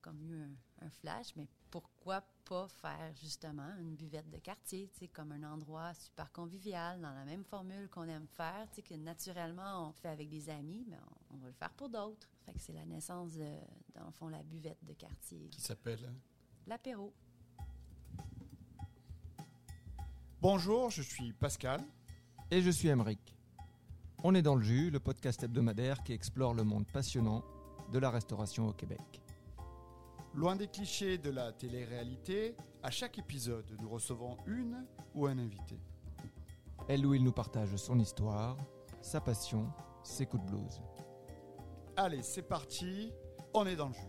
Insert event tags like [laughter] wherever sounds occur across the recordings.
comme eu un, un flash, mais pourquoi pas faire justement une buvette de quartier, tu sais, comme un endroit super convivial, dans la même formule qu'on aime faire, tu sais, que naturellement on fait avec des amis, mais on, on va le faire pour d'autres. Fait que c'est la naissance de, dans le fond, la buvette de quartier. Qui s'appelle L'apéro. Bonjour, je suis Pascal. Et je suis Emeric. On est dans le jus, le podcast hebdomadaire qui explore le monde passionnant de la restauration au Québec. Loin des clichés de la télé-réalité, à chaque épisode, nous recevons une ou un invité. Elle ou il nous partage son histoire, sa passion, ses coups de blues. Allez, c'est parti, on est dans le jus.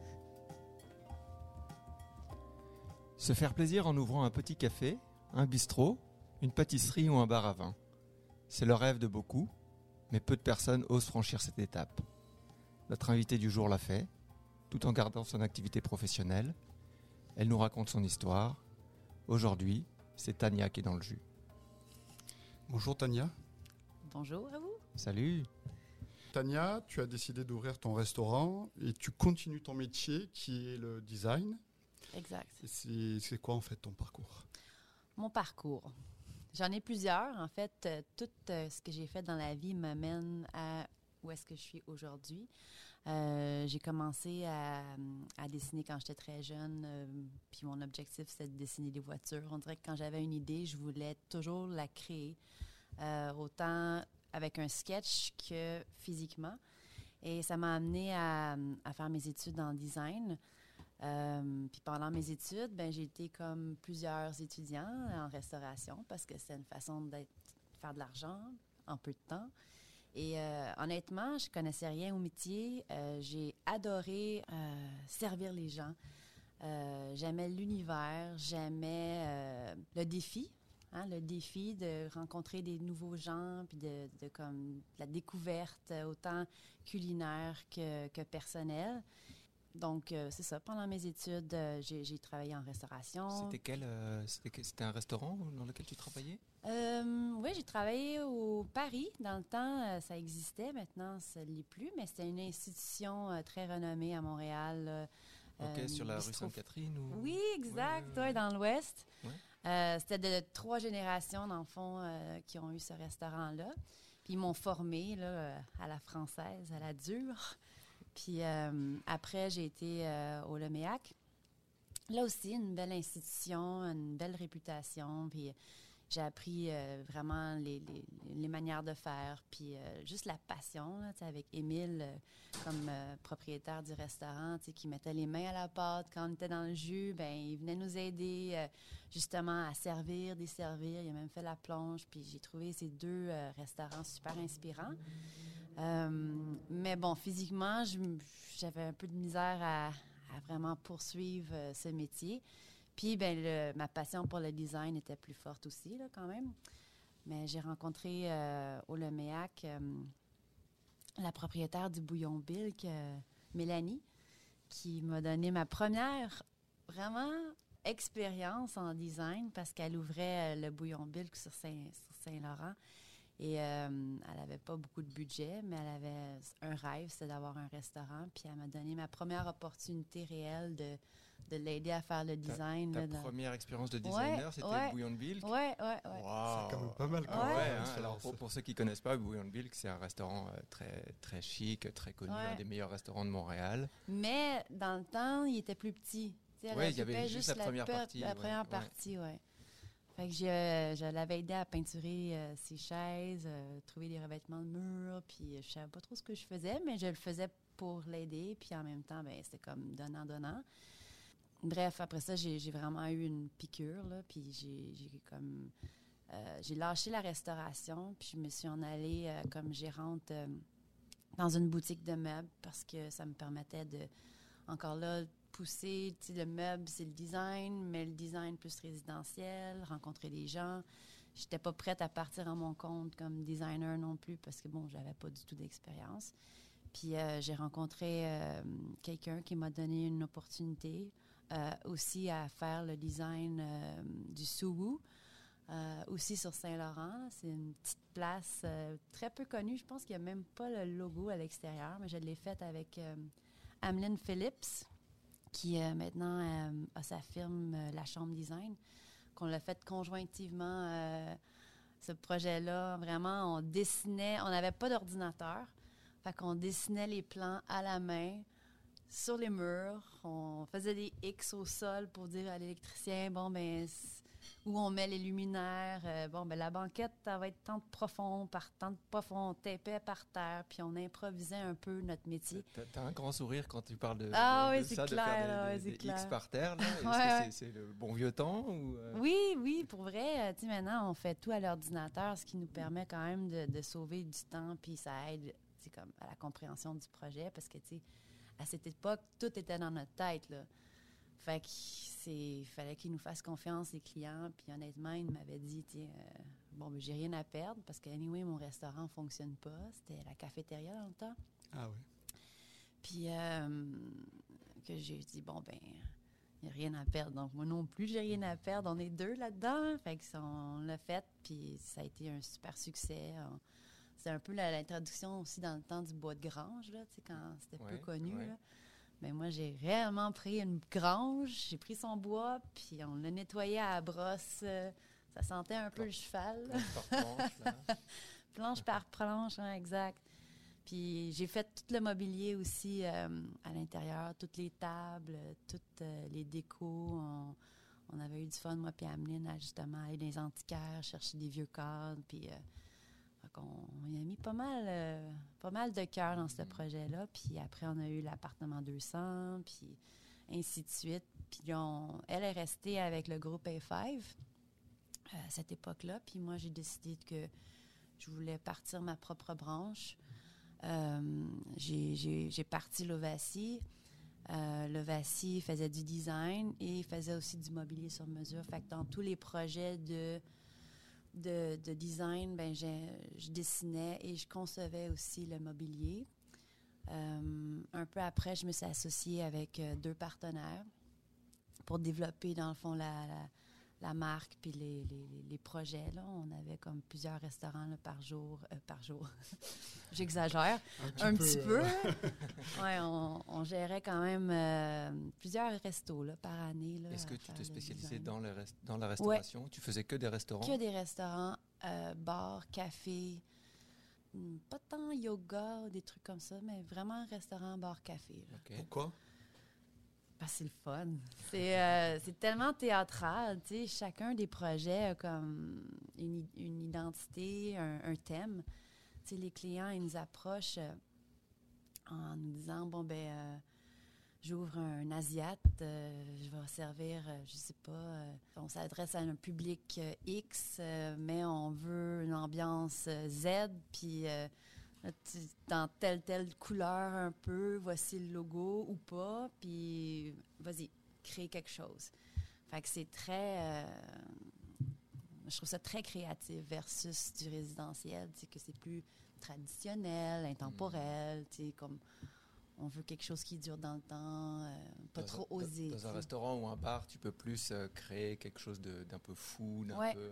Se faire plaisir en ouvrant un petit café, un bistrot, une pâtisserie ou un bar à vin. C'est le rêve de beaucoup, mais peu de personnes osent franchir cette étape. Notre invité du jour l'a fait, tout en gardant son activité professionnelle. Elle nous raconte son histoire. Aujourd'hui, c'est Tania qui est dans le jus. Bonjour Tania. Bonjour à vous. Salut Tania, tu as décidé d'ouvrir ton restaurant et tu continues ton métier qui est le design. Exact. C'est quoi en fait ton parcours? Mon parcours. J'en ai plusieurs. En fait, euh, tout euh, ce que j'ai fait dans la vie m'amène à où est-ce que je suis aujourd'hui. Euh, j'ai commencé à, dessiner quand j'étais très jeune, euh, puis mon objectif, c'était de dessiner des voitures. On dirait que quand j'avais une idée, je voulais toujours la créer, euh, autant avec un sketch que physiquement. Et ça m'a amené à, faire mes études en design. Puis pendant mes études, ben, j'ai été comme plusieurs étudiants en restauration parce que c'est une façon d'être, de faire de l'argent en peu de temps. Et euh, honnêtement, je connaissais rien au métier. Euh, j'ai adoré euh, servir les gens. J'aimais l'univers, j'aimais le défi. Hein, le défi de rencontrer des nouveaux gens, puis de, comme la découverte, autant culinaire que personnelle. Donc, euh, c'est ça. Pendant mes études, euh, j'ai travaillé en restauration. C'était quel euh, C'était un restaurant dans lequel tu travaillais? Oui, j'ai travaillé au Paris. Dans le temps, ça existait. Maintenant, ça ne l'est plus, mais c'était une institution très renommée à Montréal. Ok, sur la rue Sainte-Catherine ou... Oui, exact, Ouais, ouais, dans l'Ouest. Ouais. C'était de trois générations, dans le fond, qui ont eu ce restaurant-là. Puis ils m'ont formé là, à la française, à la dure. Puis euh, après, j'ai été euh, au Leméac. Là aussi, une belle institution, une belle réputation. Puis j'ai appris euh, vraiment les, manières de faire, puis juste la passion, avec Émile comme propriétaire du restaurant, qui mettait les mains à la pâte quand on était dans le jus, ben il venait nous aider justement à servir, desservir. Il a même fait la plonge, puis j'ai trouvé ces deux restaurants super inspirants. Euh, mais bon, physiquement, j'avais un peu de misère à, vraiment poursuivre euh, ce métier. Puis, ben, ma passion pour le design était plus forte aussi, quand même. Mais j'ai rencontré euh, au Leméac la propriétaire du Bouillon Bilk, Mélanie, qui m'a donné ma première, vraiment, expérience en design parce qu'elle ouvrait le Bouillon Bilk sur Saint- Saint-Laurent. Et euh, elle n'avait pas beaucoup de budget, mais elle avait un rêve, c'était d'avoir un restaurant. Puis elle m'a donné ma première opportunité réelle de, de l'aider à faire le design. Ta là, dans- première expérience de designer, Ouais, c'était ouais. Bouillon de Bilk Ouais, ouais, ouais. Wow. C'est quand même pas mal ouais, Ouais. hein, expérience. alors pour, pour ceux qui connaissent pas, Bouillon de Bilk, c'est un restaurant euh, très, très chic, très connu, Ouais. un des meilleurs restaurants de Montréal. Mais dans le temps, il était plus petit. Ouais, il y avait juste la première partie, La ouais, première partie, ouais. Fait que euh, je l'avais aidé à peinturer euh, ses chaises, euh, trouver des revêtements de murs, puis je savais pas trop ce que je faisais, mais je le faisais pour l'aider, puis en même temps, ben, c'était comme donnant-donnant. Bref, après ça, j'ai vraiment eu une piqûre, puis j'ai comme... j'ai lâché la restauration, puis je me suis en allée comme gérante dans une boutique de meubles parce que ça me permettait de, encore là, pousser, tu le meuble, c'est le design, mais le design plus résidentiel, rencontrer des gens. J'étais pas prête à partir à mon compte comme designer non plus parce que, bon, j'avais pas du tout d'expérience. Puis euh, j'ai rencontré euh, quelqu'un qui m'a donné une opportunité euh, aussi à faire le design du euh, aussi sur Saint-Laurent. C'est une petite place très peu connue. Je pense qu'il n'y a même pas le logo à l'extérieur, mais je l'ai faite avec Ameline Phillips, qui euh, maintenant euh, a sa firme euh, La Chambre Design, qu'on l'a fait conjointivement. ce projet-là, vraiment, on dessinait, on n'avait pas d'ordinateur, fait qu'on dessinait les plans à la main sur les murs, on faisait des X au sol pour dire à l'électricien, bon, ben, où on met les luminaires, euh, bon, ben, la banquette, ça va être tant de profond par tant de profond, on tapait par terre, puis on improvisait un peu notre métier. T'as- un grand sourire quand tu parles de, Ah de- oui, de ça, de clair, faire des, clair. X par terre. [laughs] Est-ce Ouais, que c'est- le bon vieux temps ou euh, Oui, oui, pour vrai. euh, Tu sais, maintenant, on fait tout à l'ordinateur, ce qui nous permet quand même de, de sauver du temps, puis ça aide, comme à la compréhension du projet, parce que, tu sais, à cette époque, tout était dans notre tête, là. Fait que c'est, il fallait qu'ils nous fassent confiance, les clients, puis honnêtement, ils m'avaient dit, euh, bon, ben, j'ai rien à perdre, parce que, anyway, mon restaurant fonctionne pas. C'était la cafétéria dans le temps. Ah oui. Puis euh, que j'ai dit, bon, ben, il n'y a rien à perdre. Donc, moi non plus, j'ai rien à perdre. On est deux là-dedans. Fait que ça, on l'a fait, puis ça a été un super succès. C'est un peu l'introduction aussi dans le temps du bois de grange, là, tu sais, quand c'était peu connu. ouais. là. Mais moi, j'ai réellement pris une grange, j'ai pris son bois, puis on l'a nettoyé à la brosse. euh, ça sentait un peu le cheval. planche par planche, [laughs] là Planche par planche, hein, exact. Puis j'ai fait tout le mobilier aussi euh, à l'intérieur, toutes les tables, toutes euh, les décos. On, on avait eu du fun, moi puis Ameline, à justement aller dans les antiquaires, chercher des vieux cadres. Puis euh, qu'on- on y a mis pas mal, euh, pas mal de cœur dans ce projet-là. Puis après, on a eu l'appartement 200, puis ainsi de suite. Puis on- elle est restée avec le groupe A5 euh, à cette époque-là. Puis moi, j'ai décidé que je voulais partir ma propre branche. Euh, j'ai- parti l'Ovacie. Euh, L'Ovacie faisait du design et faisait aussi du mobilier sur mesure. Fait que dans tous les projets de, de, de design, ben, je dessinais et je concevais aussi le mobilier. Euh, un peu après, je me suis associée avec euh, deux partenaires pour développer, dans le fond, la, la marque puis les, les, les projets. Là. On avait comme plusieurs restaurants là, par jour. euh, par jour. [laughs] J'exagère un petit peu. [laughs] ouais, on, on gérait quand même euh, plusieurs restos là, par année. là, Est-ce que tu spécialisé design. dans, le rest- dans la restauration? Tu faisais que des restaurants? Que des restaurants, euh, bars, cafés. Hmm, Pas tant yoga, des trucs comme ça, mais vraiment restaurant, bar, café. Pourquoi? Que c'est le fun. C'est euh, tellement théâtral. Chacun des projets a comme une, identité, un, un thème. Les clients, ils nous approchent euh, en nous disant, bon, ben, euh, j'ouvre un asiate, euh, je vais servir, je sais pas, on s'adresse à un public X, mais on veut une ambiance Z, puis dans telle, telle couleur un peu, voici le logo ou pas, puis vas-y, crée quelque chose. Fait que c'est très... euh, je trouve ça très créatif versus du résidentiel, tu sais, que c'est plus traditionnel, intemporel, tu sais, comme on veut quelque chose qui dure dans le temps, euh, pas Dans trop un- osé. Dans, tu un restaurant ou un bar, tu peux plus euh, créer quelque chose de- d'un peu fou, d'un Ouais. peu,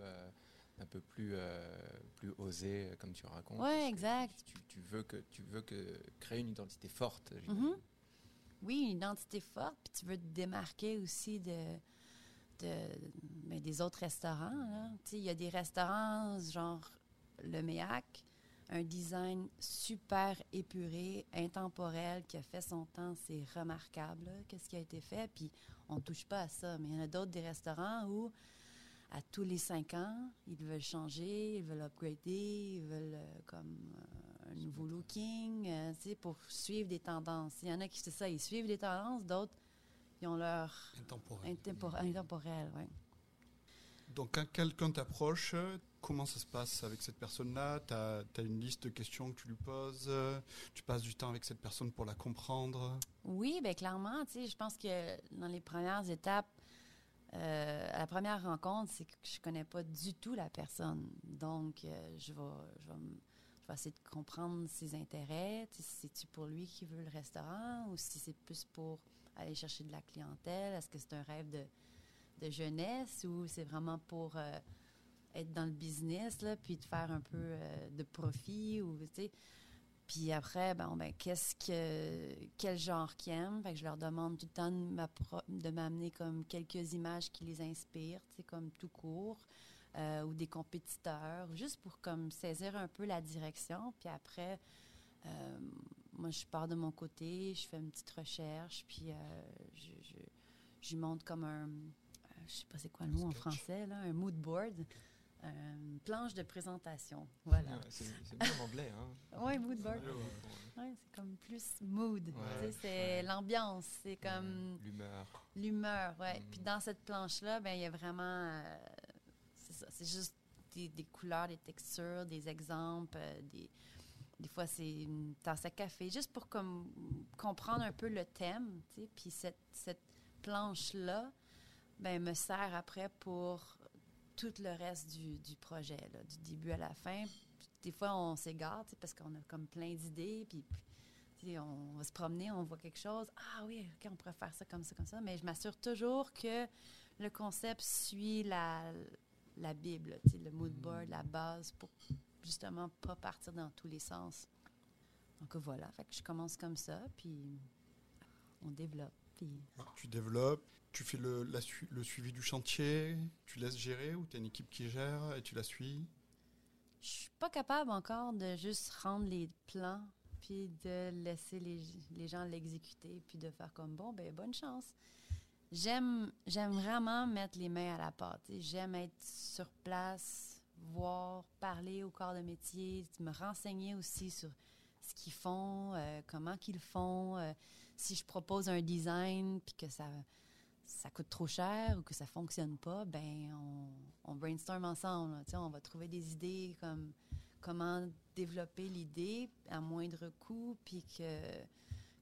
d'un peu plus, euh, plus osé, euh, comme tu racontes. Ouais, exact. Tu, tu veux que, tu veux que créer une identité forte. Mhm. Oui, une identité forte, puis tu veux te démarquer aussi de, de, ben, des autres restaurants. Il y a des restaurants genre le Méac, un design super épuré, intemporel, qui a fait son temps. C'est remarquable, qu'est-ce qui a été fait. Puis on ne touche pas à ça. Mais il y en a d'autres des restaurants où, à tous les cinq ans, ils veulent changer, ils veulent upgrader, ils veulent euh, comme euh, un nouveau looking, euh, tu sais, pour suivre des tendances. Il y en a qui, c'est ça, ils suivent des tendances, d'autres, ils ont leur Intemporel. intempor- intemporel, ouais. Donc, quand quelqu'un t'approche, comment ça se passe avec cette personne-là? Tu as, une liste de questions que tu lui poses Tu passes du temps avec cette personne pour la comprendre? Oui, bien clairement, tu sais, je pense que dans les premières étapes, euh, la première rencontre, c'est que je connais pas du tout la personne. Donc, euh, je, vais, essayer de comprendre ses intérêts. Si c'est-tu pour lui qui veut le restaurant ou si c'est plus pour aller chercher de la clientèle? Est-ce que c'est un rêve de, jeunesse ou c'est vraiment pour euh, être dans le business, là, puis de faire un peu de profit ou, tu sais, Puis après, ben, ben, qu'est-ce que quel genre qu'ils aiment? Fait que je leur demande tout le temps de m'amener comme quelques images qui les inspirent, tu sais, comme tout court, euh, ou des compétiteurs, juste pour comme saisir un peu la direction. Puis après, euh, moi, je pars de mon côté, je fais une petite recherche, puis euh, je, je, je monte comme un, je sais pas c'est quoi le mot en français, là, un mood board, euh, une planche de présentation. Voilà. C'est c'est mieux en anglais. Hein. [laughs] Oui, mood board. Ouais, c'est comme plus mood. tu sais, Ouais, c'est ouais. l'ambiance, c'est comme L'humeur. l'humeur. Ouais. Mm. Puis dans cette planche-là, ben il y a vraiment. euh, c'est ça, c'est juste des, des couleurs, des textures, des exemples. euh, des, des fois, c'est une tasse à café, juste pour comme, comprendre un peu le thème. tu sais. Puis cette, cette planche-là ben, me sert après pour tout le reste du, du projet, là, du début à la fin. Des fois, on s'égare parce qu'on a comme plein d'idées, puis on va se promener, on voit quelque chose. Ah oui, OK, on pourrait faire ça comme ça, comme ça. Mais je m'assure toujours que le concept suit la, la Bible, le mood board, la base, pour justement pas partir dans tous les sens. Donc voilà, fait que je commence comme ça, puis on développe. Puis Tu développes, tu fais le, la le suivi du chantier, tu laisses gérer ou tu as une équipe qui gère et tu la suis? Je suis pas capable encore de juste rendre les plans, puis de laisser les, les gens l'exécuter, puis de faire comme bon, ben bonne chance. J'aime, j'aime vraiment mettre les mains à la pâte. J'aime être sur place, voir, parler au corps de métier, me renseigner aussi sur ce qu'ils font, euh, comment qu'ils font. euh, si je propose un design puis que ça, ça coûte trop cher ou que ça fonctionne pas, ben on, brainstorm ensemble. on va trouver des idées comme comment développer l'idée à moindre coût puis que,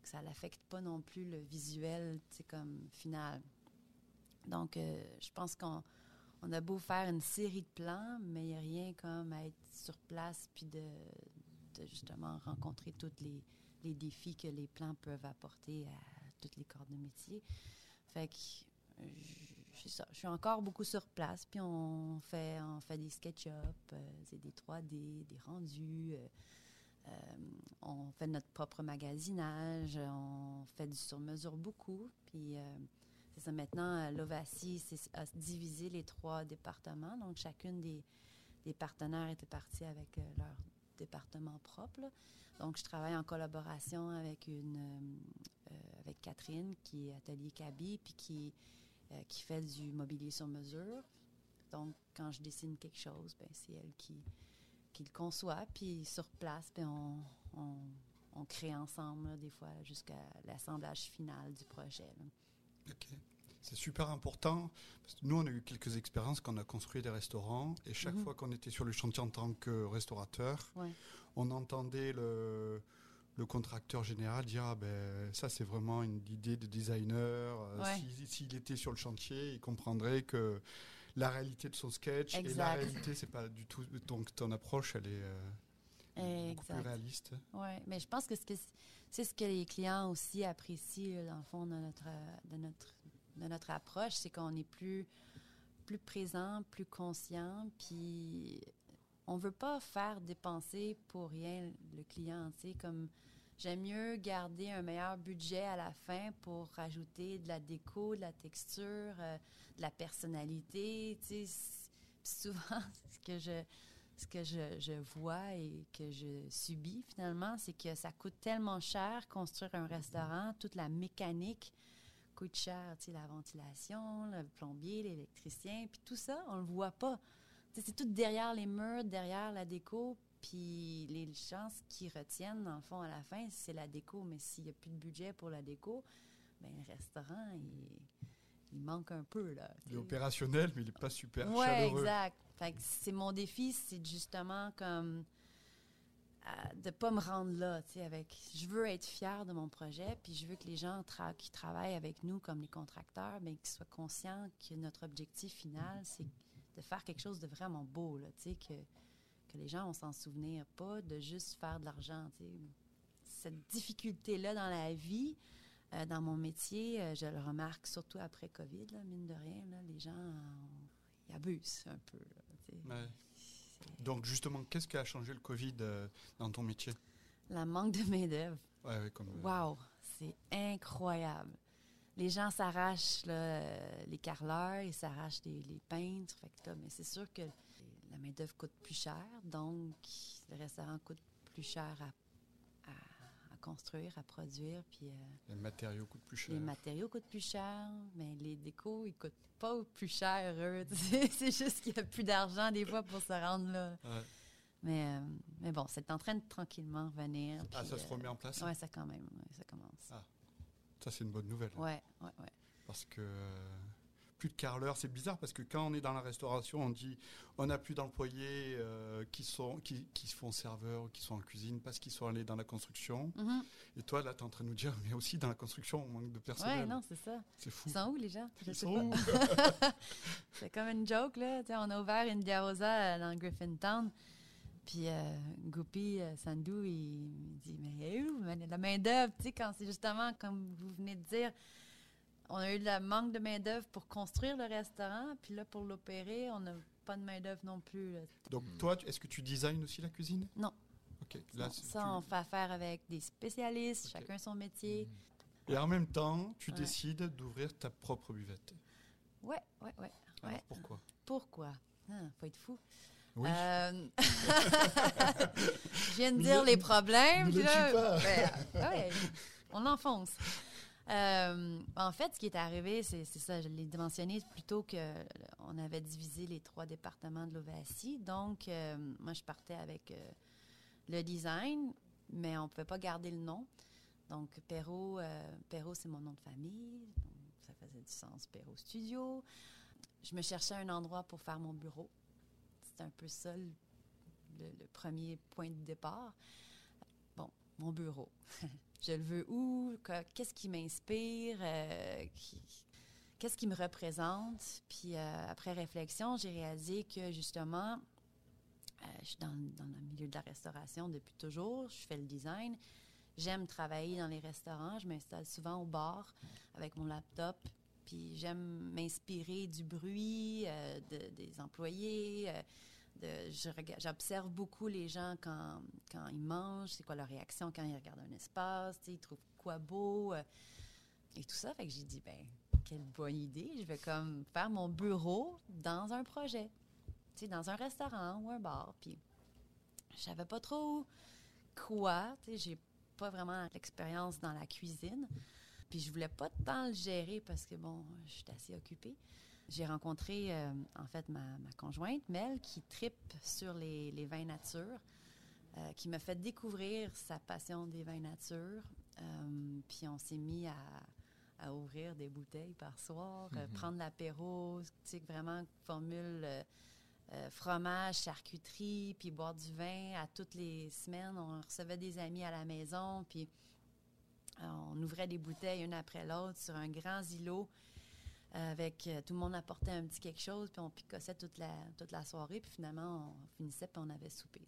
ça n'affecte pas non plus le visuel comme final. Donc, euh, je pense qu'on on a beau faire une série de plans, mais il n'y a rien comme à être sur place puis de, justement rencontrer tous les, défis que les plans peuvent apporter à tous les corps de métier. Fait que je- ça. Je suis encore beaucoup sur place, puis on fait, on fait des SketchUp, euh, des 3D, des rendus. euh, euh, on fait notre propre magasinage, on fait du sur-mesure beaucoup. Puis euh, c'est ça, maintenant, l'Ovacie a divisé les trois départements. Donc, chacune des, partenaires était partie avec leur département propre. Donc, je travaille en collaboration avec une euh, euh, avec Catherine, qui est Atelier Cabi, puis qui, euh, qui fait du mobilier sur mesure. Donc, quand je dessine quelque chose, ben, c'est elle qui, qui le conçoit, puis sur place, ben, on, on, on crée ensemble, des fois, jusqu'à l'assemblage final du projet. Ok. C'est super important. Parce que nous, on a eu quelques expériences quand on a construit des restaurants. Et chaque Mhm. fois qu'on était sur le chantier en tant que restaurateur, Ouais. on entendait le, le contracteur général dire ah ben, Ça, c'est vraiment une idée de designer. Euh, Ouais. si- S'il était sur le chantier, il comprendrait que la réalité de son sketch et la Exact. réalité, c'est pas du tout. Donc, ton approche, elle est euh, beaucoup plus Exact. réaliste. Oui, mais je pense que c'est ce que les clients aussi apprécient, dans le fond, de notre, de notre, de notre approche, c'est qu'on est plus, plus présent, plus conscient, puis on veut pas faire dépenser pour rien le client, tu comme j'aime mieux garder un meilleur budget à la fin pour rajouter de la déco, de la texture, euh, de la personnalité, tu [laughs] souvent, ce que je ce que je, je vois et que je subis finalement, c'est que ça coûte tellement cher construire un restaurant, toute la mécanique coûte cher, tu sais, la ventilation, le plombier, l'électricien, puis tout ça, on le voit pas. C'est tout derrière les murs, derrière la déco, puis les chances qui retiennent, dans le fond, à la fin, c'est la déco. Mais s'il n'y a plus de budget pour la déco, ben le restaurant, il, il manque un peu, là. Il est opérationnel, mais il n'est pas super Ouais, chaleureux. exact. Fait que c'est mon défi, c'est justement comme euh, de pas me rendre là, tu sais, avec. Je veux être fière de mon projet, puis je veux que les gens qui travaillent avec nous, comme les contracteurs, ben, qu'ils soient conscients que notre objectif final, c'est de faire quelque chose de vraiment beau, là, tu sais, que, les gens vont s'en souvenir, pas de juste faire de l'argent, tu. Cette difficulté-là dans la vie, euh, dans mon métier, euh, je le remarque surtout après COVID, mine de rien, là, les gens ils abusent un peu. là. Donc justement, qu'est-ce qui a changé le Covid euh, dans ton métier? La manque de main-d'œuvre. Ouais, ouais, comme, euh, Wow, c'est incroyable. Les gens s'arrachent euh, les carreleurs, ils s'arrachent les, les peintres. Fait que là, mais c'est sûr que la main-d'œuvre coûte plus cher, donc le restaurant coûte plus cher à construire, à produire. Puis euh, les matériaux coûtent plus cher. les matériaux coûtent plus cher, mais les décos, ils coûtent pas plus cher, eux. [laughs] c'est juste qu'il n'y a plus d'argent des fois pour se rendre là. Ouais. Mais, euh, mais bon, c'est en train de tranquillement revenir. Ah, puis, ça se euh, remet en place Ouais, ça quand même, ouais, ça commence. Ah. Ça, c'est une bonne nouvelle. Ouais, ouais, ouais. Parce que plus de carreleurs, c'est bizarre parce que quand on est dans la restauration, on dit on n'a plus d'employés euh, qui, sont, qui, qui se font serveurs ou qui sont en cuisine parce qu'ils sont allés dans la construction. Mhm. Et toi, là, tu es en train de nous dire, mais aussi dans la construction, on manque de personnel. Ouais, non, c'est ça. C'est fou. Ils sont où, les gens? Je Ils sais sont pas. où? [laughs] C'est comme une joke, là. Tu sais, on a ouvert une Diarosa euh, dans Griffintown. Puis euh, Goupy euh, Sandou, il, il dit Mais où? La main-d'œuvre? Tu sais, quand c'est justement, comme vous venez de dire, on a eu le manque de main-d'œuvre pour construire le restaurant. Puis là, pour l'opérer, on n'a pas de main-d'œuvre non plus. là. Donc, toi, tu- est-ce que tu designes aussi la cuisine? Non. Ok. Là, ça, tu- on fait affaire avec des spécialistes, chacun son métier. Et en même temps, tu Ouais. décides d'ouvrir ta propre buvette. Ouais, ouais, ouais. Alors, Ouais. pourquoi? Pourquoi? Ah, faut être fou. Oui. Euh, [laughs] je viens de Ne- dire les problèmes. ne puis le dis pas. ben, ouais, on l'enfonce. Euh, en fait, ce qui est arrivé, c'est ça, je l'ai mentionné plutôt que euh, on avait divisé les trois départements de l'Ovacie. Donc, euh, moi, je partais avec euh, le design, mais on ne pouvait pas garder le nom. Donc, Perrault, Perrault, c'est mon nom de famille. Ça faisait du sens, Perrault Studio. Je me cherchais un endroit pour faire mon bureau. C'était un peu ça le premier point de départ. Bon, mon bureau. [laughs] je le veux où? Que- Qu'est-ce qui m'inspire? euh, Qu'est-ce qui me représente? Puis euh, après réflexion, j'ai réalisé que justement, euh, je suis dans, dans le milieu de la restauration depuis toujours. Je fais le design. J'aime travailler dans les restaurants. Je m'installe souvent au bar avec mon laptop. Puis j'aime m'inspirer du bruit de- des employés. J'observe beaucoup les gens quand, ils mangent, c'est quoi leur réaction quand ils regardent un espace, ils trouvent quoi beau euh, et tout ça. Fait que j'ai dit, ben, quelle bonne idée. Je vais comme faire mon bureau dans un projet, dans un restaurant ou un bar. Puis je savais pas trop quoi, tu sais, j'ai pas vraiment l'expérience dans la cuisine. Puis je voulais pas tant le gérer parce que, bon, je suis assez occupée. J'ai rencontré, euh, en fait, ma, ma conjointe, Mel, qui tripe sur les, les vins nature, euh, qui m'a fait découvrir sa passion des vins nature. Euh, puis on s'est mis à, à ouvrir des bouteilles par soir, Mhm. prendre l'apéro, tu sais, vraiment formule fromage, charcuterie, puis boire du vin à toutes les semaines. On recevait des amis à la maison, puis on ouvrait des bouteilles une après l'autre sur un grand îlot avec euh, tout le monde apportait un petit quelque chose, puis on picossait toute la, toute la soirée, puis finalement on finissait, puis on avait soupé.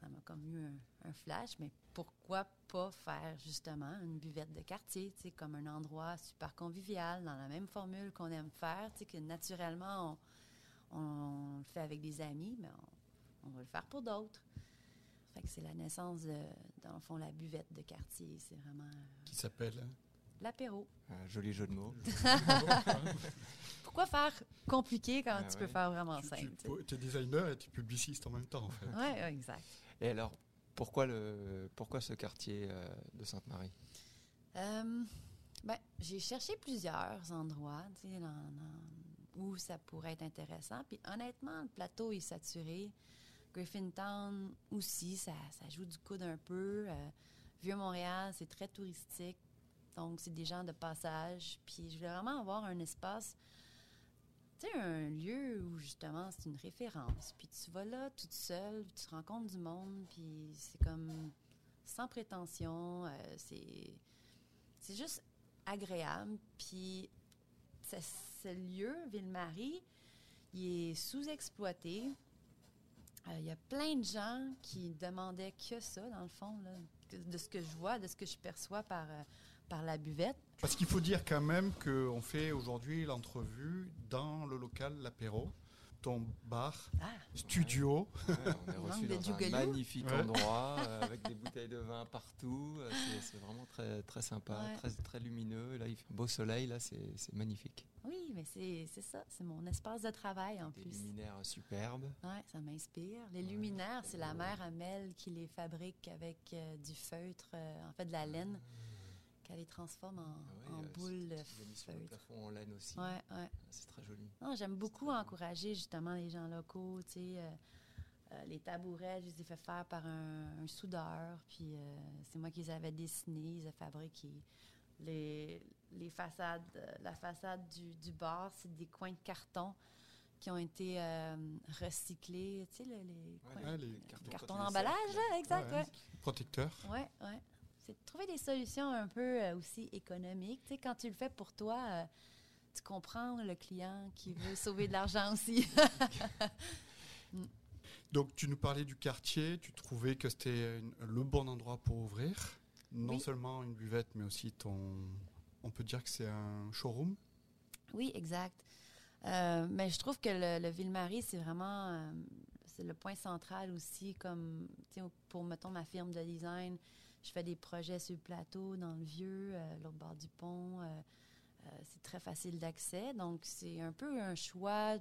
Ça m'a comme eu un, flash, mais pourquoi pas faire justement une buvette de quartier, comme un endroit super convivial, dans la même formule qu'on aime faire, que naturellement on, le fait avec des amis, mais on, va le faire pour d'autres. C'est la naissance de, dans le fond, la buvette de quartier. C'est vraiment euh, Qui s'appelle l'apéro. Un joli jeu de mots. [laughs] Pourquoi faire compliqué quand Ah tu ouais. peux faire vraiment Tu, simple? tu es designer et tu es publiciste en même temps, en fait. Ouais, ouais, exact. Et alors, pourquoi, le, pourquoi ce quartier euh, de Sainte-Marie? Euh, ben, j'ai cherché plusieurs endroits dans- dans- où ça pourrait être intéressant. Puis honnêtement, le plateau est saturé. Griffintown aussi, ça, ça joue du coude un peu. Euh, Vieux-Montréal, c'est très touristique. Donc, c'est des gens de passage. Puis je voulais vraiment avoir un espace, tu sais, un lieu où justement c'est une référence. Puis tu vas là toute seule, tu rencontres du monde, puis c'est comme sans prétention. euh, c'est c'est juste agréable. Puis ce, lieu, Ville-Marie, il est sous-exploité. Euh, Il y a plein de gens qui demandaient que ça, dans le fond, de ce que je vois, de ce que je perçois par, euh, par la buvette. Parce qu'il faut dire quand même qu'on fait aujourd'hui l'entrevue dans le local L'Apéro. ton bar, Ah, studio. Ouais, on est Manque reçu dans un magnifique Ouais. endroit [laughs] euh, avec des bouteilles de vin partout. Euh, c'est- C'est vraiment très, très sympa, Ouais. très, très lumineux. Là, il fait un beau soleil, là, c'est c'est magnifique. oui, mais c'est c'est ça. C'est mon espace de travail en Des plus. luminaires superbes. Ouais, ça m'inspire. Les luminaires, c'est la mère Amel qui les fabrique avec euh, du feutre, euh, en fait de la laine, qu'elle les transforme en, Ah ouais, en euh, boule de J'ai mis sur le feutre. plafond en laine aussi. Ouais, ouais. C'est très joli. Non, j'aime beaucoup encourager justement les gens locaux, tu sais. euh, euh, les tabourets, je les ai fait faire par un, un soudeur, puis euh, c'est moi qui les avais dessinés, ils ont fabriqué. Les, les façades, la façade du, du bar, c'est des coins de carton qui ont été euh, recyclés, tu sais, le- les, coins- Ouais, les les cartons d'emballage, exact, Ouais. ouais. Protecteur. Ouais, ouais. C'est de trouver des solutions un peu euh, aussi économiques. Tu sais, quand tu le fais pour toi, euh, tu comprends le client qui veut [laughs] sauver de l'argent aussi. [laughs] Donc tu nous parlais du quartier, tu trouvais que c'était le bon endroit pour ouvrir. Non Oui. seulement une buvette, mais aussi ton... On peut dire que c'est un showroom? oui, exact. Euh, mais je trouve que le, le Ville-Marie, c'est vraiment euh, c'est le point central aussi. Comme pour, mettons, ma firme de design, je fais des projets sur le plateau, dans le vieux, euh, l'autre bord du pont. euh, euh, c'est très facile d'accès. Donc, c'est un peu un choix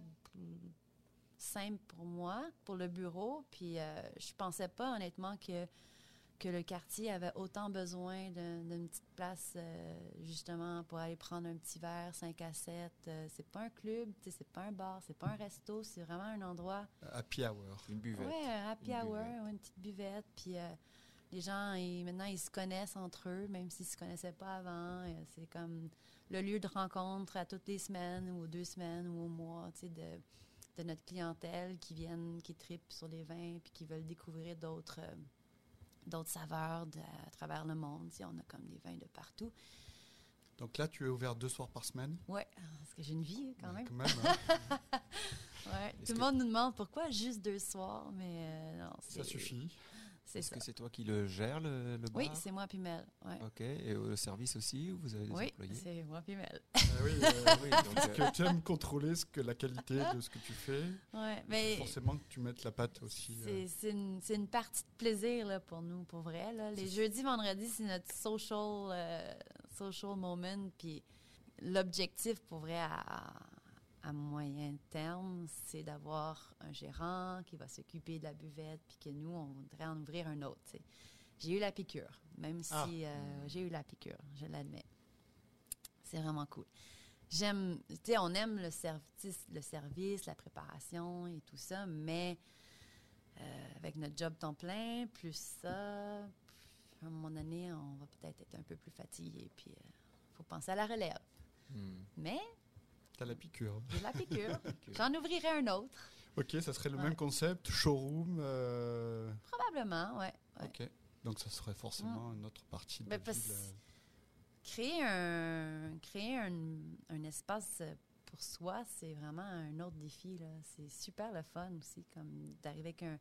simple pour moi, pour le bureau. Puis, euh, je pensais pas, honnêtement, que, que le quartier avait autant besoin d'un- d'une petite place, euh, justement, pour aller prendre un petit verre, 5 à 7. Euh, c'est pas un club, c'est pas un bar, c'est pas un resto, c'est vraiment un endroit Happy Hour. Une buvette. oui, un happy Une hour, buvette. une petite buvette. Puis euh, les gens, ils- maintenant, ils se connaissent entre eux, même s'ils ne se connaissaient pas avant. Euh, C'est comme le lieu de rencontre à toutes les semaines, ou aux deux semaines, ou au mois, tu sais, de, de notre clientèle qui viennent, qui tripent sur les vins, puis qui veulent découvrir d'autres. euh, d'autres saveurs de- à travers le monde. Tu sais, on a comme des vins de partout. Donc là, tu es ouvert deux soirs par semaine? Oui, parce que j'ai une vie quand même. Quand même hein. [laughs] Ouais. Tout le que- monde nous demande pourquoi juste deux soirs, mais euh, non, ça suffit. C'est Est-ce ça. que c'est toi qui le gères, le, le bar Oui, c'est moi puis Mel. Ouais. Ok, et au service aussi, ou vous avez des Oui, employés c'est moi puis Mel. Ah oui, euh, [laughs] Oui, donc, euh, que tu aimes contrôler ce que, la qualité de ce que tu fais. Ouais, mais Forcément que tu mettes la pâte aussi. euh. c'est une, c'est une partie de plaisir là, pour nous, pour vrai. Là. Les jeudis, vendredis, c'est notre social, euh, social moment. Puis l'objectif, pour vrai, à, à moyen terme, c'est d'avoir un gérant qui va s'occuper de la buvette, puis que nous, on voudrait en ouvrir un autre. J'ai eu la piqûre, même si Ah. euh, j'ai eu la piqûre, je l'admets. C'est vraiment cool. J'aime, tu sais, on aime le service, le service, la préparation et tout ça, mais euh, avec notre job temps plein, plus ça, à un moment donné, on va peut-être être un peu plus fatigué, puis il faut penser à la relève. hmm, Mais T'as la piqûre. j'ai [laughs] la piqûre. J'en ouvrirai un autre, Ok, ça serait le Ouais. même concept, showroom. euh, probablement, ouais. ouais. Ok. Donc ça serait forcément une autre partie de Ben, la ville. Créer un, créer un, un espace pour soi, c'est vraiment un autre défi. C'est super le fun aussi, comme d'arriver avec un,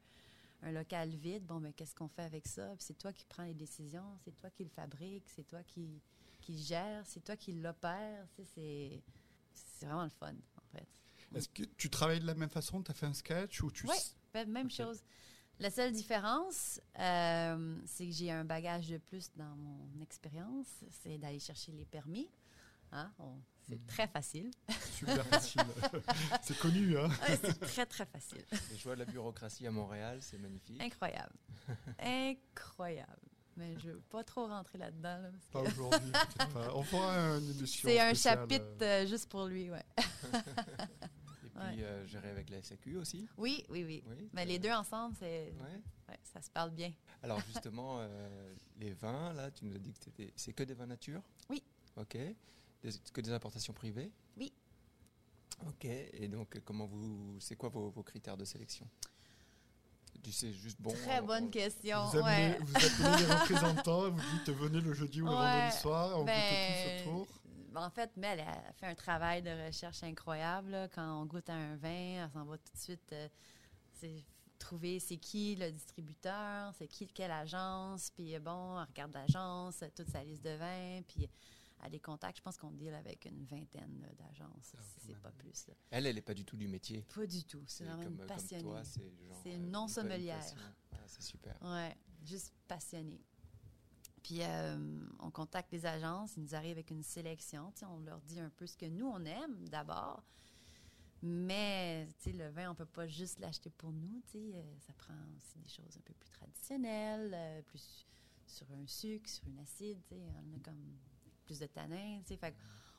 un local vide. Bon, mais qu'est-ce qu'on fait avec ça? C'est toi qui prends les décisions, c'est toi qui le fabrique, c'est toi qui, qui le gère, c'est toi qui l'opère. C'est c'est vraiment le fun, en fait. Est-ce que tu travailles de la même façon? Tu as fait un sketch ou tu Ouais. s- Ben, Même chose. La seule différence, euh, c'est que j'ai un bagage de plus dans mon expérience, c'est d'aller chercher les permis. Hein? On- C'est Mhm. très facile. Super facile. [laughs] c'est connu, hein Ouais, c'est très, très facile. Les joies de la bureaucratie à Montréal, c'est magnifique. Incroyable. [laughs] Incroyable. Mais je ne veux pas trop rentrer là-dedans. là, Pas que aujourd'hui, pas. [laughs] On fera une émission. C'est un chapitre euh, euh, juste pour lui, ouais. [laughs] Et puis, Ouais. euh, gérer avec la SAQ aussi. Oui, oui, oui. Oui. Mais les deux ensemble, c'est, Ouais. ouais, ça se parle bien. Alors [laughs] justement, euh, les vins, là, tu nous as dit que c'était, c'est que des vins nature? Oui. Ok. Des- que des importations privées? Oui. Ok. Et donc, euh, comment vous, c'est quoi vos, vos critères de sélection? Juste bon. Très on- bonne on- question. Vous, ouais. amenez, vous appelez les [laughs] représentants, vous dites venez le jeudi ou le Ouais, vendredi soir, on ben, goûte tous autour. En fait, Mel elle a fait un travail de recherche incroyable. là. Quand on goûte à un vin, elle s'en va tout de suite euh, c'est trouver c'est qui le distributeur, c'est qui quelle agence, puis euh, bon, elle regarde l'agence, toute sa liste de vins, puis à des contacts. Je pense qu'on deal avec une vingtaine d'agences, Ah, si c'est pas plus. là. Elle, elle n'est pas du tout du métier. Pas du tout. C'est vraiment comme, une comme passionnée. c'est euh, une non-sommelière. passion. Ah, c'est super. Ouais, juste passionnée. Puis euh, on contacte les agences, ils nous arrivent avec une sélection. On leur dit un peu ce que nous, on aime d'abord. Mais tu sais, le vin, on peut pas juste l'acheter pour nous. tu sais, euh, ça prend aussi des choses un peu plus traditionnelles, euh, plus sur un sucre, sur une acide. tu sais, On a comme plus de tanins. tu sais, Fait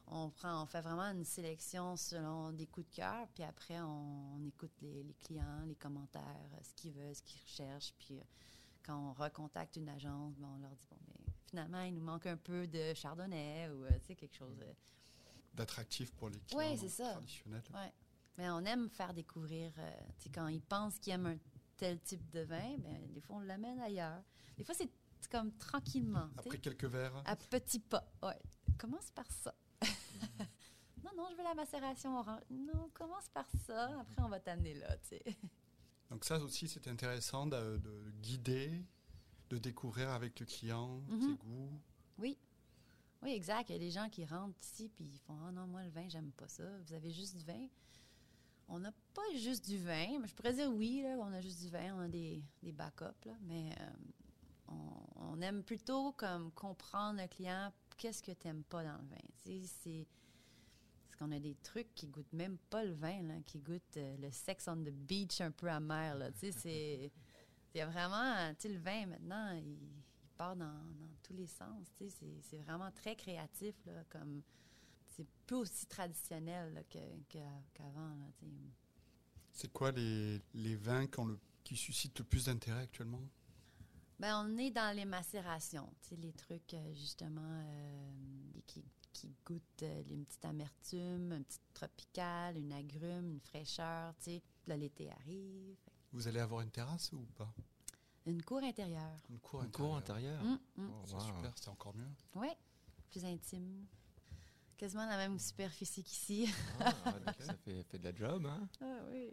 on, prend, on fait vraiment une sélection selon des coups de cœur. Puis après, on, on écoute les, les clients, les commentaires, ce qu'ils veulent, ce qu'ils recherchent. Puis euh, quand on recontacte une agence, ben, on leur dit bon, mais finalement, il nous manque un peu de chardonnay ou euh, tu sais, quelque chose. euh, D'attractif pour les clients Ouais, c'est ça. traditionnels. Ouais. Mais on aime faire découvrir, tu sais, quand ils pensent qu'ils aiment un tel type de vin, ben, des fois, on l'amène ailleurs. Des fois, c'est comme tranquillement. Après quelques verres, À petits pas. Ouais. Commence par ça. [laughs] non, non, je veux la macération orange. Non, commence par ça. Après, on va t'amener là, tu sais. [laughs] donc ça aussi c'est intéressant de, de guider, de découvrir avec le client Mhm. ses goûts. Oui. Oui, exact. Il y a des gens qui rentrent ici puis ils font Ah non, moi, le vin, j'aime pas ça. Vous avez juste du vin. On n'a pas juste du vin, mais je pourrais dire oui, là, on a juste du vin, on a des, des backups, là, mais euh, on, on aime plutôt comme comprendre le client qu'est-ce que tu n'aimes pas dans le vin? Tu sais, c'est. Parce qu'on a des trucs qui goûtent même pas le vin, là, qui goûtent euh, le sex on the beach un peu amer. Là. Tu sais, [laughs] c'est. Il y a vraiment. Tu sais, le vin, maintenant, il, il part dans, dans tous les sens. Tu sais, c'est- c'est vraiment très créatif, là, comme. C'est plus aussi traditionnel là, que- que- qu'avant. là. C'est quoi les, les vins qui, ont le- qui suscitent le plus d'intérêt actuellement? Ben, on est dans les macérations, tu sais, les trucs euh, justement euh, qui, qui goûtent euh, une petite amertume, une petite tropicale, une agrume, une fraîcheur, tu sais. Là, l'été arrive. Vous allez avoir une terrasse ou pas? Une cour intérieure. Une cour Un cours intérieure? intérieur. Hum, hum. Oh, C'est wow. super, c'est encore mieux. Oui, plus intime. Quasiment la même superficie qu'ici. Ah, [laughs] ça fait, fait de la job, hein? Ah oui.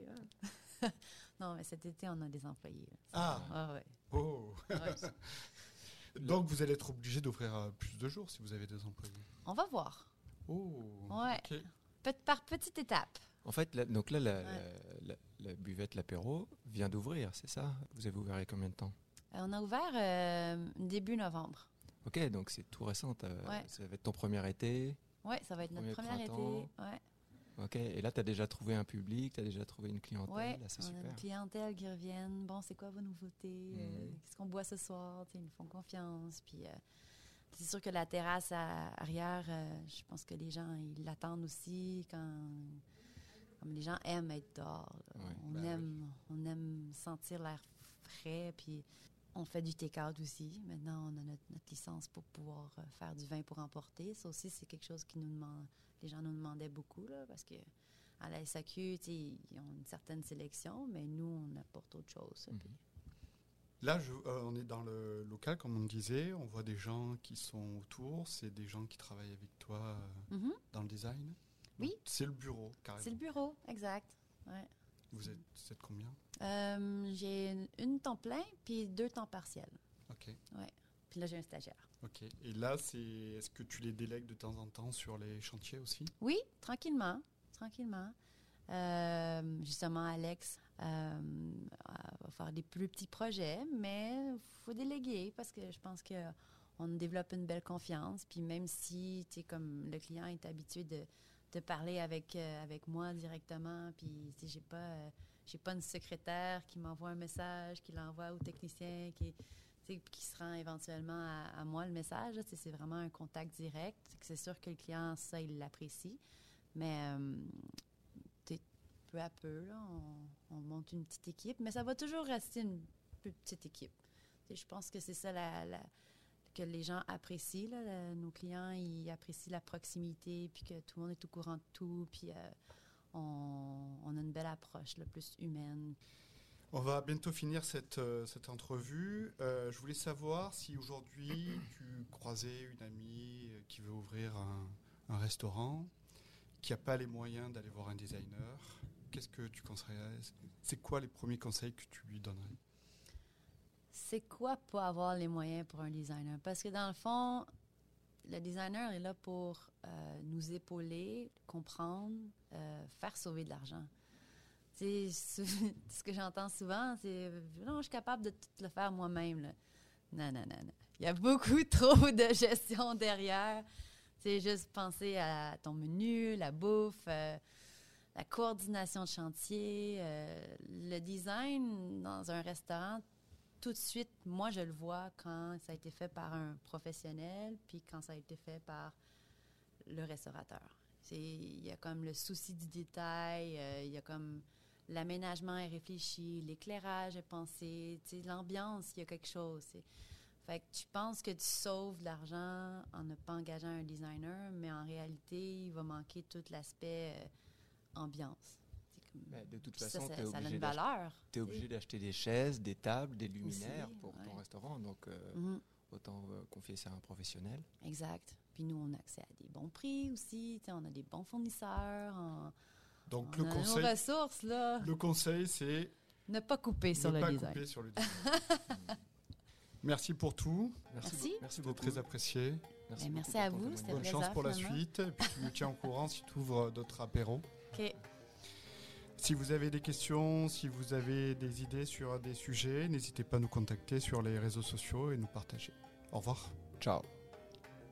[laughs] non, mais cet été, on a des employés. Ah, Ah ouais. oh Ouais. [laughs] Donc vous allez être obligé d'offrir euh, plus de jours si vous avez des employés. On va voir. Oh Ouais. ok. Pe- par petite étape. En fait, donc là, la, Ouais. la- la- la buvette, l'apéro, vient d'ouvrir, c'est ça? Vous avez ouvert il y a combien de temps? Euh, on a ouvert euh, début novembre. Ok, donc c'est tout récent. Ouais. Ça va être ton premier été. Oui, ça va être notre Premier premier printemps. été. Ouais. Ok, et là, tu as déjà trouvé un public, tu as déjà trouvé une clientèle. Ouais, là, c'est on a super. une clientèle qui reviennent. Bon, c'est quoi vos nouveautés? Euh, Mhm. Qu'est-ce qu'on boit ce soir? Ils nous font confiance. Puis, euh, c'est sûr que la terrasse à- arrière, euh, je pense que les gens, ils l'attendent aussi quand... Comme les gens aiment être dehors. Ouais, on, ben oui. aime, on aime sentir l'air frais. Puis, on fait du take-out aussi. Maintenant, on a notre, notre licence pour pouvoir faire du vin pour emporter. Ça aussi, c'est quelque chose qui nous demande... Les gens nous demandaient beaucoup, là, parce que à la SAQ, ils ont une certaine sélection, mais nous, on apporte autre chose. Mhm. Puis, Là, je- euh, on est dans le local, comme on disait. On voit des gens qui sont autour. C'est des gens qui travaillent avec toi euh, Mhm. dans le design? Oui. C'est le bureau, carrément. C'est le bureau, exact. Ouais. Vous êtes, vous êtes combien? Euh, j'ai une, une temps plein, puis deux temps partiels. Ok. Puis là, j'ai un stagiaire. Ok. Et là, c'est est-ce que tu les délègues de temps en temps sur les chantiers aussi? Oui, tranquillement, tranquillement. Euh, justement, Alex euh, va faire des plus petits projets, mais faut déléguer parce que je pense que on développe une belle confiance. Puis même si, tu comme le client est habitué de, parler avec, euh, avec moi directement, puis sais, j'ai pas, euh, j'ai pas une secrétaire qui m'envoie un message, qui l'envoie au technicien, qui, qui se rend éventuellement à, moi le message. C'est vraiment un contact direct. C'est sûr que le client, ça, il l'apprécie. Mais euh, peu à peu, on, on monte une petite équipe. Mais ça va toujours rester une petite équipe. Je pense que c'est ça que les gens apprécient. nos clients, ils apprécient la proximité, puis que tout le monde est au courant de tout, puis euh, on, on a une belle approche, là, plus humaine. On va bientôt finir cette, euh, cette entrevue. Euh, je voulais savoir si aujourd'hui tu croisais une amie euh, qui veut ouvrir un, restaurant, qui n'a pas les moyens d'aller voir un designer. Qu'est-ce que tu conseillerais? C'est quoi les premiers conseils que tu lui donnerais? C'est quoi pas avoir les moyens pour un designer? Parce que dans le fond, le designer est là pour nous épauler, comprendre, faire sauver de l'argent. C'est [laughs] ce que j'entends souvent, c'est non, je suis capable de tout le faire moi-même. Non, non, non, non. Il y a beaucoup [laughs] trop de gestion derrière. C'est juste penser à ton menu, la bouffe, euh, la coordination de chantier, euh, le design dans un restaurant. Tout de suite, moi, je le vois quand ça a été fait par un professionnel, puis quand ça a été fait par le restaurateur. Il y a comme le souci du détail, euh, il y a comme l'aménagement est réfléchi, l'éclairage est pensé, tu l'ambiance, il y a quelque chose. Fait que tu penses que tu sauves de l'argent en ne pas engageant un designer, mais en réalité, il va manquer tout l'aspect euh, ambiance. Comme- Mais de toute ça, façon, ça, tu es ça a une valeur. t'es obligé d'acheter des chaises, des tables, des luminaires Aussi, pour ton restaurant. Donc, euh, Mhm. autant euh, confier ça à un professionnel. Exact. Puis nous, on a accès à des bons prix aussi. tu On a des bons fournisseurs. Donc on le a nos conseil, ressources, là. le conseil, c'est Ne pas couper sur ne le pas design. couper sur le design. [laughs] Merci pour tout. Merci. Merci beaucoup. très apprécié. Merci, merci à vous, c'était Bonne plaisir, chance pour la suite. Et puis tu nous tiens au courant si tu ouvres d'autres apéros. OK. Si vous avez des questions, si vous avez des idées sur des sujets, n'hésitez pas à nous contacter sur les réseaux sociaux et nous partager. Au revoir. Ciao.